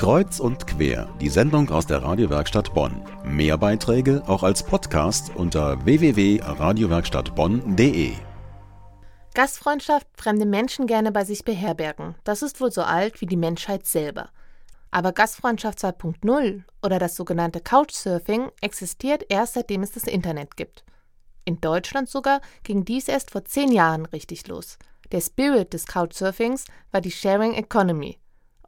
Kreuz und quer, die Sendung aus der Radiowerkstatt Bonn. Mehr Beiträge auch als Podcast unter www.radiowerkstattbonn.de. Gastfreundschaft, fremde Menschen gerne bei sich beherbergen, das ist wohl so alt wie die Menschheit selber. Aber Gastfreundschaft 2.0 oder das sogenannte Couchsurfing existiert erst seitdem es das Internet gibt. In Deutschland sogar ging dies erst vor zehn Jahren richtig los. Der Spirit des Couchsurfings war die Sharing Economy.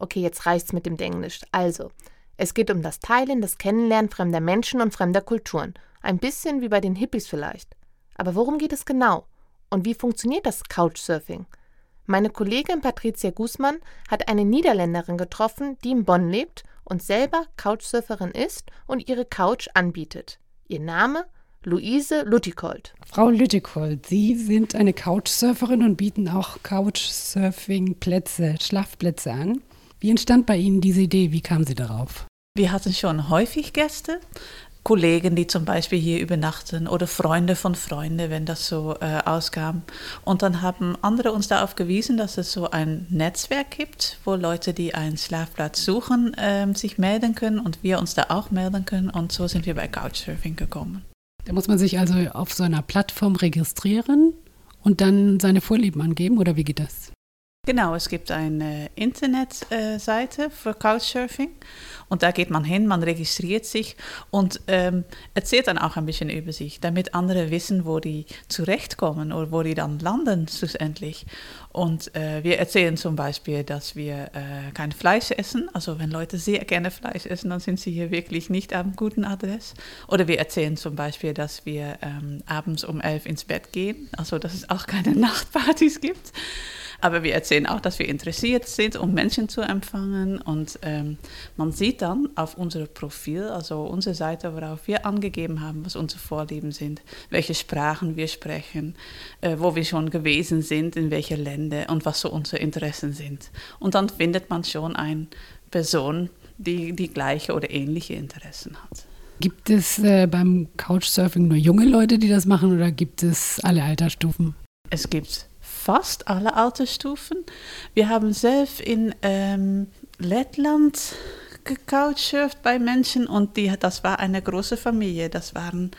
Okay, jetzt reicht's mit dem Englisch. Also, es geht um das Teilen, das Kennenlernen fremder Menschen und fremder Kulturen. Ein bisschen wie bei den Hippies vielleicht. Aber worum geht es genau? Und wie funktioniert das Couchsurfing? Meine Kollegin Patricia Guzman hat eine Niederländerin getroffen, die in Bonn lebt und selber Couchsurferin ist und ihre Couch anbietet. Ihr Name? Luise Lüttikold. Frau Lüttikold, Sie sind eine Couchsurferin und bieten auch Couchsurfing-Plätze, Schlafplätze an. Wie entstand bei Ihnen diese Idee? Wie kamen Sie darauf? Wir hatten schon häufig Gäste, Kollegen, die zum Beispiel hier übernachten oder Freunde von Freunden, wenn das so äh, auskam. Und dann haben andere uns darauf gewiesen, dass es so ein Netzwerk gibt, wo Leute, die einen Schlafplatz suchen, äh, sich melden können und wir uns da auch melden können. Und so sind wir bei Couchsurfing gekommen. Da muss man sich also auf so einer Plattform registrieren und dann seine Vorlieben angeben oder wie geht das? Genau, es gibt eine Internetseite für Couchsurfing und da geht man hin, man registriert sich und ähm, erzählt dann auch ein bisschen über sich, damit andere wissen, wo die zurechtkommen oder wo die dann landen schlussendlich. Und äh, wir erzählen zum Beispiel, dass wir äh, kein Fleisch essen. Also wenn Leute sehr gerne Fleisch essen, dann sind sie hier wirklich nicht am guten Adress. Oder wir erzählen zum Beispiel, dass wir ähm, abends um elf ins Bett gehen, also dass es auch keine Nachtpartys gibt. Aber wir erzählen auch, dass wir interessiert sind, um Menschen zu empfangen. Und ähm, man sieht dann auf unserem Profil, also unsere Seite, worauf wir angegeben haben, was unsere Vorlieben sind, welche Sprachen wir sprechen, äh, wo wir schon gewesen sind, in welche Länder und was so unsere Interessen sind. Und dann findet man schon eine Person, die die gleiche oder ähnliche Interessen hat. Gibt es äh, beim Couchsurfing nur junge Leute, die das machen oder gibt es alle Altersstufen? Es gibt fast alle Altersstufen. Wir haben selbst in ähm, Lettland gecouchsurft bei Menschen und die, das war eine große Familie. Das waren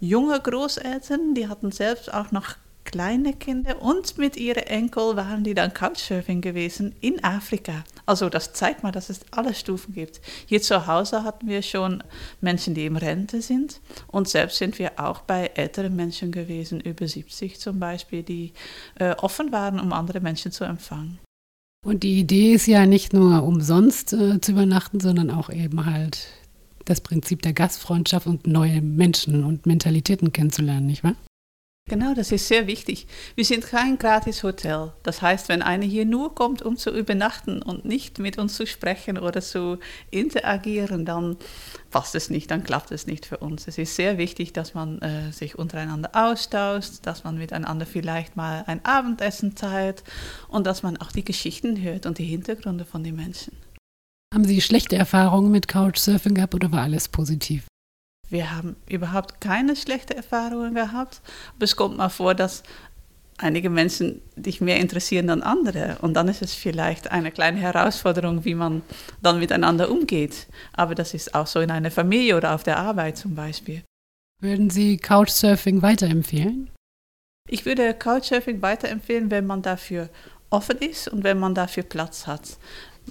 junge Großeltern, die hatten selbst auch noch kleine Kinder und mit ihren Enkel waren die dann Couchsurfing gewesen in Afrika. Also das zeigt mal, dass es alle Stufen gibt. Hier zu Hause hatten wir schon Menschen, die im Rente sind und selbst sind wir auch bei älteren Menschen gewesen, über 70 zum Beispiel, die äh, offen waren, um andere Menschen zu empfangen. Und die Idee ist ja nicht nur umsonst äh, zu übernachten, sondern auch eben halt das Prinzip der Gastfreundschaft und neue Menschen und Mentalitäten kennenzulernen, nicht wahr? Genau, das ist sehr wichtig. Wir sind kein gratis Hotel. Das heißt, wenn einer hier nur kommt, um zu übernachten und nicht mit uns zu sprechen oder zu interagieren, dann passt es nicht, dann klappt es nicht für uns. Es ist sehr wichtig, dass man äh, sich untereinander austauscht, dass man miteinander vielleicht mal ein Abendessen teilt und dass man auch die Geschichten hört und die Hintergründe von den Menschen. Haben Sie schlechte Erfahrungen mit Couchsurfing gehabt oder war alles positiv? Wir haben überhaupt keine schlechten Erfahrungen gehabt. Aber es kommt mal vor, dass einige Menschen dich mehr interessieren dan andere. Und dann ist es vielleicht eine kleine Herausforderung, wie man dann miteinander umgeht. Aber das ist auch so in einer Familie oder auf der Arbeit zum Beispiel. Würden Sie Couchsurfing weiterempfehlen? Ich würde Couchsurfing weiterempfehlen, wenn man dafür offen ist und wenn man dafür Platz hat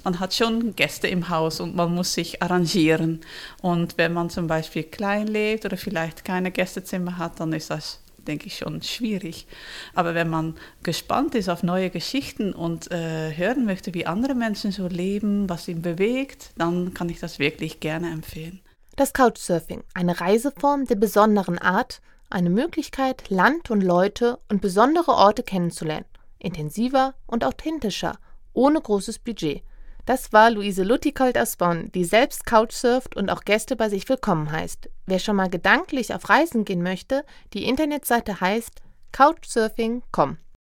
man hat schon Gäste im Haus und man muss sich arrangieren. Und wenn man zum Beispiel klein lebt oder vielleicht keine Gästezimmer hat, dann ist das denke ich, schon schwierig. Aber wenn man gespannt ist auf neue Geschichten und äh, hören möchte, wie andere Menschen so leben, was ihn bewegt, dann kann ich das wirklich gerne empfehlen. Das Couchsurfing, eine Reiseform der besonderen Art, eine Möglichkeit, Land und Leute und besondere Orte kennenzulernen, intensiver und authentischer, ohne großes Budget. Das war Luise Lutikold aus Bonn, die selbst Couchsurft und auch Gäste bei sich willkommen heißt. Wer schon mal gedanklich auf Reisen gehen möchte, die Internetseite heißt couchsurfing.com.